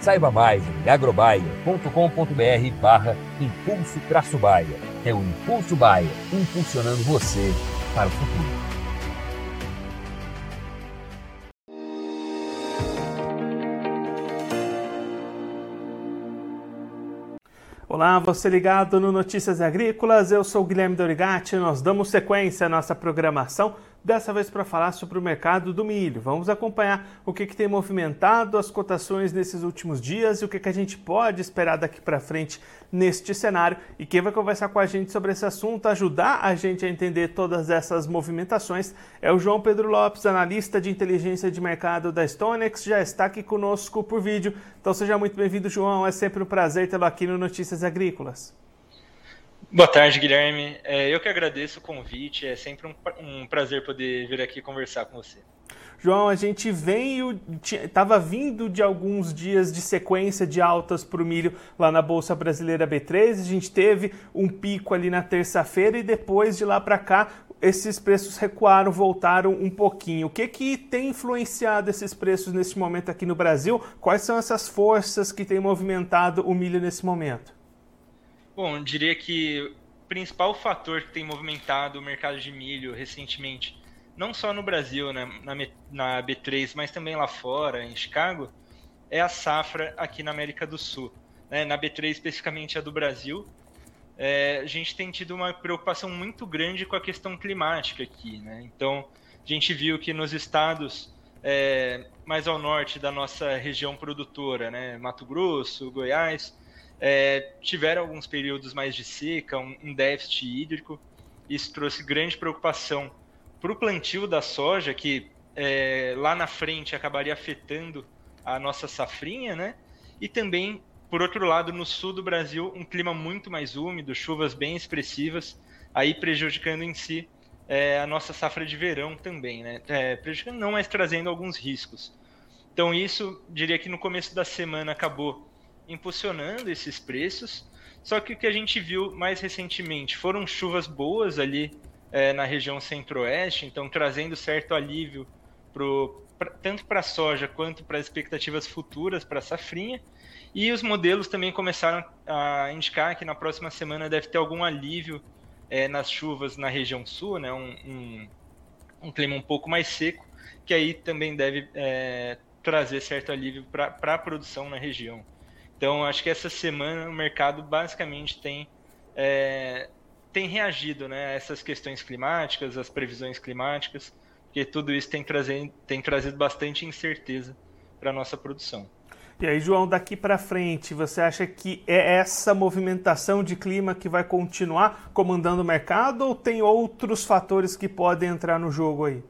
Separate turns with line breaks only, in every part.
Saiba mais em agrobaia.com.br barra Impulso Traço Baia. É o Impulso Baia, impulsionando você para o futuro.
Olá, você ligado no Notícias Agrícolas, eu sou Guilherme Dorigati, nós damos sequência à nossa programação dessa vez para falar sobre o mercado do milho. Vamos acompanhar o que, que tem movimentado as cotações nesses últimos dias e o que, que a gente pode esperar daqui para frente neste cenário. E quem vai conversar com a gente sobre esse assunto, ajudar a gente a entender todas essas movimentações, é o João Pedro Lopes, analista de inteligência de mercado da Stonex, já está aqui conosco por vídeo. Então seja muito bem-vindo, João. É sempre um prazer tê-lo aqui no Notícias Agrícolas.
Boa tarde, Guilherme. É, eu que agradeço o convite. É sempre um, um, prazer poder vir aqui conversar com você.
João, a gente veio, estava vindo de alguns dias de sequência de altas para o milho lá na Bolsa Brasileira B3. A gente teve um pico ali na terça-feira e depois de lá para cá esses preços recuaram, voltaram um pouquinho. O que, que tem influenciado esses preços nesse momento aqui no Brasil? Quais são essas forças que têm movimentado o milho nesse momento?
Bom, diria que o principal fator que tem movimentado o mercado de milho recentemente, não só no Brasil, né, na, na B3, mas também lá fora, em Chicago, é a safra aqui na América do Sul. Né? Na B3, especificamente a do Brasil, é, a gente tem tido uma preocupação muito grande com a questão climática aqui. Né? Então, a gente viu que nos estados é, mais ao norte da nossa região produtora, né? Mato Grosso, Goiás, é, tiveram alguns períodos mais de seca, um, um déficit hídrico. Isso trouxe grande preocupação para o plantio da soja, que é, lá na frente acabaria afetando a nossa safrinha, né? E também, por outro lado, no sul do Brasil, um clima muito mais úmido, chuvas bem expressivas, aí prejudicando em si é, a nossa safra de verão também, né? É, prejudicando não, mas trazendo alguns riscos. Então isso, diria que no começo da semana acabou impulsionando esses preços. Só que o que a gente viu mais recentemente foram chuvas boas ali é, na região centro-oeste, então trazendo certo alívio pro, pra, tanto para a soja quanto para as expectativas futuras para a safrinha. E os modelos também começaram a indicar que na próxima semana deve ter algum alívio é, nas chuvas na região sul, né, um, um, um, clima um pouco mais seco, que aí também deve é, trazer certo alívio para a produção na região. Então, acho que essa semana o mercado basicamente tem, é, tem reagido né, a essas questões climáticas, as previsões climáticas, porque tudo isso tem, trazido, tem trazido bastante incerteza para a nossa produção.
E aí, João, daqui para frente, você acha que é essa movimentação de clima que vai continuar comandando o mercado ou tem outros fatores que podem entrar no jogo aí?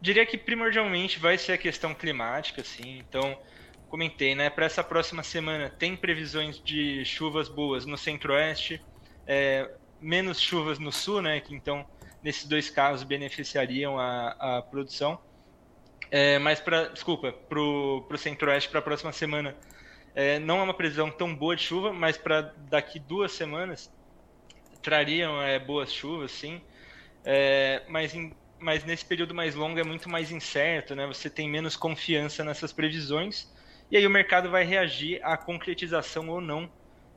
Diria que primordialmente vai ser a questão climática, sim. Então, comentei, né? Para essa próxima semana tem previsões de chuvas boas no centro-oeste, é, menos chuvas no sul, né? Que então nesses dois casos beneficiariam a, a produção. É, mas para, desculpa, para o centro-oeste para a próxima semana é, não é uma previsão tão boa de chuva, mas para daqui duas semanas trariam é, boas chuvas, sim. É, mas, em, mas nesse período mais longo é muito mais incerto, né? Você tem menos confiança nessas previsões e aí o mercado vai reagir à concretização ou não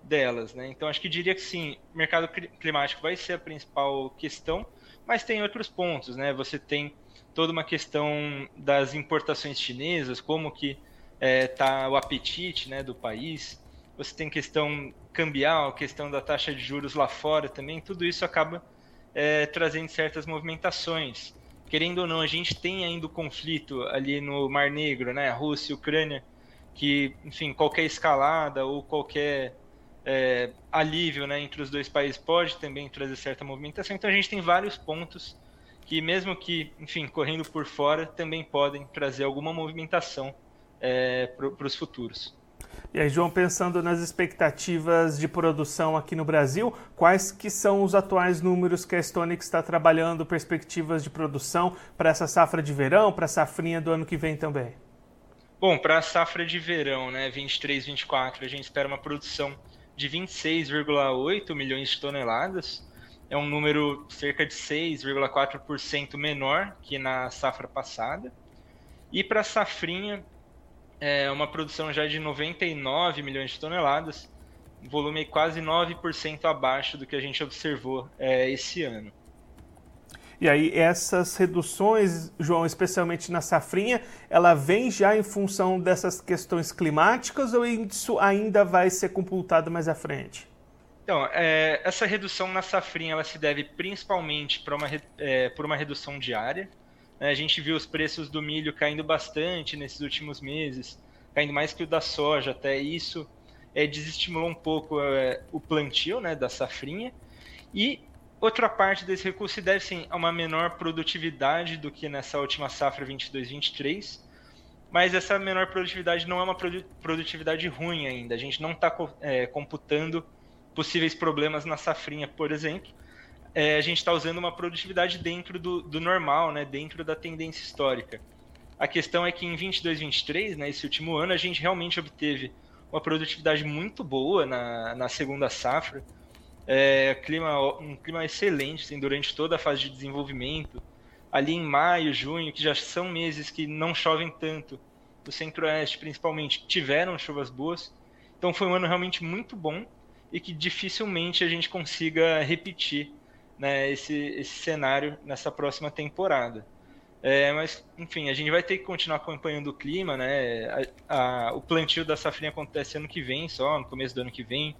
delas, né? Então acho que diria que sim, mercado climático vai ser a principal questão, mas tem outros pontos, né? Você tem toda uma questão das importações chinesas, como que está é, tá o apetite né, do país, você tem questão cambial, questão da taxa de juros lá fora também, tudo isso acaba é, trazendo certas movimentações. Querendo ou não, a gente tem ainda o conflito ali no Mar Negro, né, Rússia Ucrânia, que, enfim, qualquer escalada ou qualquer é, alívio né, entre os dois países pode também trazer certa movimentação. Então a gente tem vários pontos que, mesmo que, enfim, correndo por fora, também podem trazer alguma movimentação é, para os futuros.
E aí, João, pensando nas expectativas de produção aqui no Brasil, quais que são os atuais números que a Stonix está trabalhando, perspectivas de produção para essa safra de verão, para a safrinha do ano que vem também?
Bom, para a safra de verão, né, 23, 24, a gente espera uma produção de 26,8 milhões de toneladas. É um número cerca de 6,4% menor que na safra passada. E para a safrinha, é uma produção já de 99 milhões de toneladas, volume quase 9% abaixo do que a gente observou é, esse ano.
E aí essas reduções, João, especialmente na safrinha, ela vem já em função dessas questões climáticas ou isso ainda vai ser computado mais à frente?
Então, é, essa redução na safrinha ela se deve principalmente uma, é, por uma redução diária. Né? A gente viu os preços do milho caindo bastante nesses últimos meses, caindo mais que o da soja, até isso é, desestimulou um pouco é, o plantio né, da safrinha. E Outra parte desse recurso se deve sim a uma menor produtividade do que nessa última safra 22-23, mas essa menor produtividade não é uma produtividade ruim ainda. A gente não está é, computando possíveis problemas na safrinha, por exemplo. É, a gente está usando uma produtividade dentro do, do, normal, né, dentro da tendência histórica. A questão é que em 22-23, né, esse último ano, a gente realmente obteve uma produtividade muito boa na, na segunda safra é, clima, um clima excelente assim, durante toda a fase de desenvolvimento. Ali em maio, junho, que já são meses que não chovem tanto, o centro-oeste principalmente tiveram chuvas boas. Então foi um ano realmente muito bom e que dificilmente a gente consiga repetir né, esse, esse cenário nessa próxima temporada. É, mas, enfim, a gente vai ter que continuar acompanhando o clima, né? A, a, o plantio da safrinha acontece ano que vem, só no começo do ano que vem.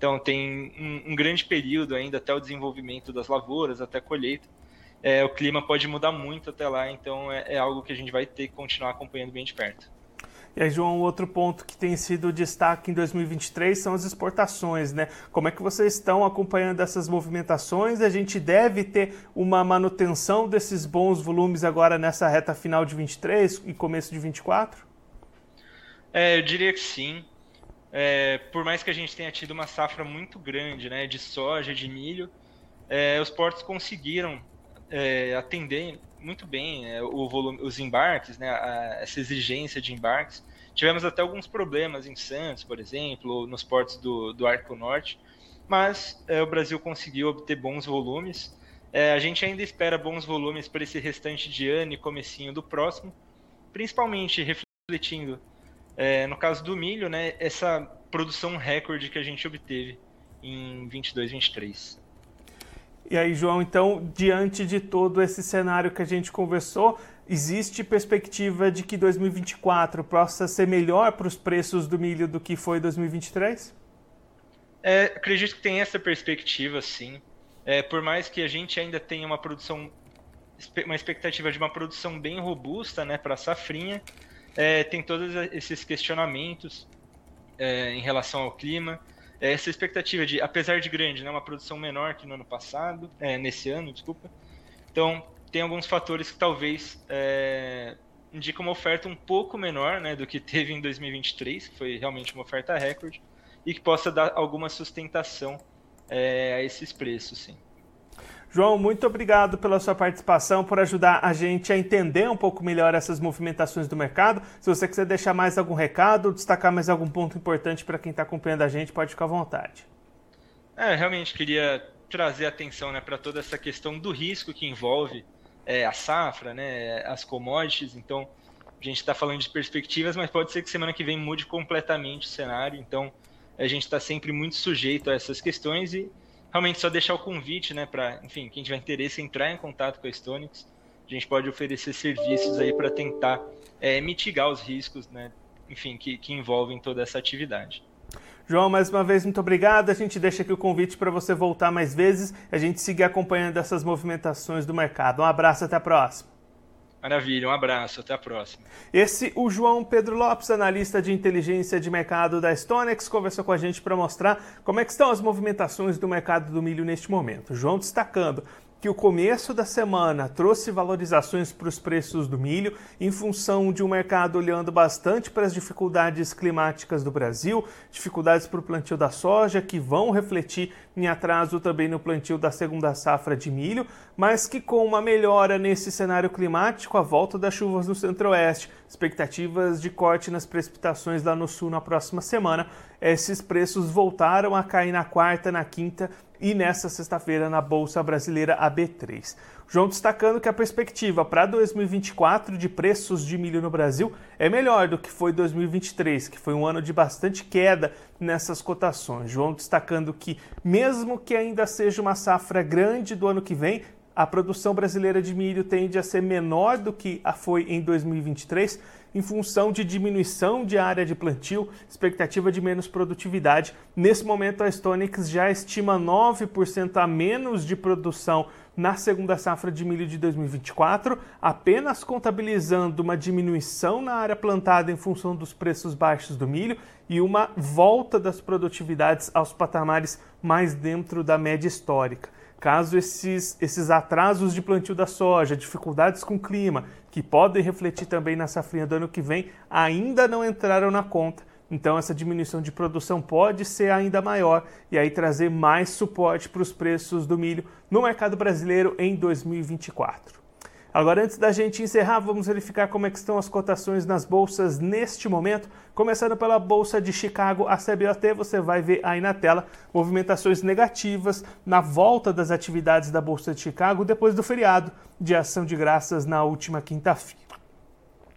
Então tem um, um grande período ainda até o desenvolvimento das lavouras, até a colheita. É, o clima pode mudar muito até lá, então é, é, algo que a gente vai ter que continuar acompanhando bem de perto.
E aí, João, outro ponto que tem sido destaque em 2023 são as exportações, né? Como é que vocês estão acompanhando essas movimentações? A gente deve ter uma manutenção desses bons volumes agora nessa reta final de 23 e começo de 24?
É, eu diria que sim é, por mais que a gente tenha tido uma safra muito grande né, de soja, de milho, é, os portos conseguiram é, atender muito bem é, volume, os embarques, né, a, essa exigência de embarques. Tivemos até alguns problemas em Santos, por exemplo, nos portos do, do Arco Norte, mas é, o Brasil conseguiu obter bons volumes. É, a gente ainda espera bons volumes para esse restante de ano e comecinho do próximo, principalmente refletindo é, no caso do milho, né, essa produção recorde que a gente obteve em 22, 23.
E aí, João, então, diante de todo esse cenário que a gente conversou, existe perspectiva de que 2024 possa ser melhor para os preços do milho do que foi 2023?
É, acredito que tem essa perspectiva, sim. É, por mais que a gente ainda tenha uma produção, uma expectativa de uma produção bem robusta, né, para a safrinha, é, tem todos esses questionamentos é, em relação ao clima. É, essa expectativa de, apesar de grande, né, uma produção menor que no ano passado, é, nesse ano, desculpa. Então, tem alguns fatores que talvez é, indicam uma oferta um pouco menor né, do que teve em 2023, que foi realmente uma oferta recorde, e que possa dar alguma sustentação a esses preços, sim.
João, muito obrigado pela sua participação, por ajudar a gente a entender um pouco melhor essas movimentações do mercado. Se você quiser deixar mais algum recado, destacar mais algum ponto importante para quem está acompanhando a gente, pode ficar à vontade.
É, realmente queria trazer atenção né, para toda essa questão do risco que envolve é, a safra, né, as commodities. Então, a gente está falando de perspectivas, mas pode ser que semana que vem mude completamente o cenário. Então, a gente está sempre muito sujeito a essas questões e realmente só deixar o convite, né, para, enfim, quem tiver interesse entrar em contato com a Stonix, a gente pode oferecer serviços aí para tentar é, mitigar os riscos, né, enfim, que, que envolvem toda essa atividade.
João, mais uma vez, muito obrigado. A gente deixa aqui o convite para você voltar mais vezes e a gente seguir acompanhando essas movimentações do mercado. Um abraço, até a próxima.
Maravilha, um abraço, até a próxima.
Esse, o João Pedro Lopes, analista de inteligência de mercado da Stonex, conversou com a gente para mostrar como é que estão as movimentações do mercado do milho neste momento. João destacando que o começo da semana trouxe valorizações para os preços do milho em função de um mercado olhando bastante para as dificuldades climáticas do Brasil, dificuldades para o plantio da soja que vão refletir em atraso também no plantio da segunda safra de milho, mas que com uma melhora nesse cenário climático, a volta das chuvas no centro-oeste, expectativas de corte nas precipitações lá no sul na próxima semana, esses preços voltaram a cair na quarta, na quinta e nesta sexta-feira na Bolsa Brasileira AB3. João destacando que a perspectiva para 2024 de preços de milho no Brasil é melhor do que foi 2023, que foi um ano de bastante queda nessas cotações. João destacando que, mesmo que ainda seja uma safra grande do ano que vem, a produção brasileira de milho tende a ser menor do que a foi em 2023 em função de diminuição de área de plantio, expectativa de menos produtividade. Nesse momento, a Stonix já estima 9% a menos de produção na segunda safra de milho de 2024, apenas contabilizando uma diminuição na área plantada em função dos preços baixos do milho e uma volta das produtividades aos patamares mais dentro da média histórica. Caso esses, esses atrasos de plantio da soja, dificuldades com o clima, que podem refletir também na safrinha do ano que vem, ainda não entraram na conta. Então essa diminuição de produção pode ser ainda maior e aí trazer mais suporte para os preços do milho no mercado brasileiro em 2024. Agora, antes da gente encerrar, vamos verificar como é estão as cotações nas bolsas neste momento. Começando pela Bolsa de Chicago, a CBOT, você vai ver aí na tela movimentações negativas na volta das atividades da Bolsa de Chicago depois do feriado de ação de graças na última quinta-feira.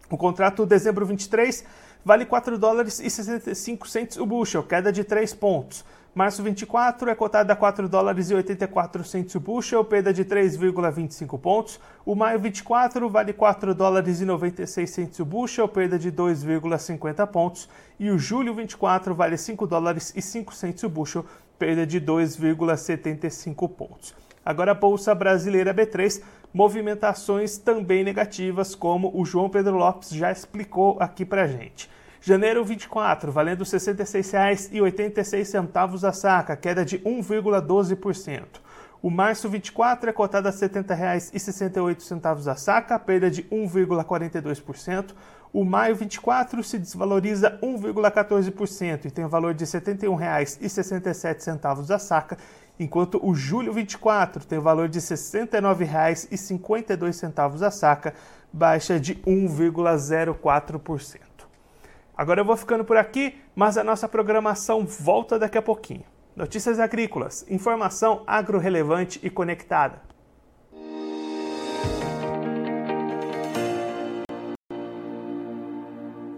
O contrato dezembro 23 vale 4 dólares e 65 centos o bushel, queda de 3 pontos. Março 24 é cotado a 4 dólares e 84 centos o bushel, perda de 3,25 pontos. O maio 24 vale 4 dólares e 96 centos o bushel, perda de 2,50 pontos. E o julho 24 vale 5 dólares e 5 centos o bushel, perda de 2,75 pontos. Agora a Bolsa Brasileira B3, movimentações também negativas, como o João Pedro Lopes já explicou aqui pra gente. Janeiro 24, valendo R$ 66,86 a saca, queda de 1,12%. O março 24 é cotado a R$ 70,68 a saca, perda de 1,42%. O maio 24 se desvaloriza 1,14% e tem o valor de R$ 71,67 a saca, enquanto o julho 24 tem o valor de R$ 69,52 a saca, baixa de 1,04%. Agora eu vou ficando por aqui, mas a nossa programação volta daqui a pouquinho. Notícias agrícolas, informação agro-relevante e conectada.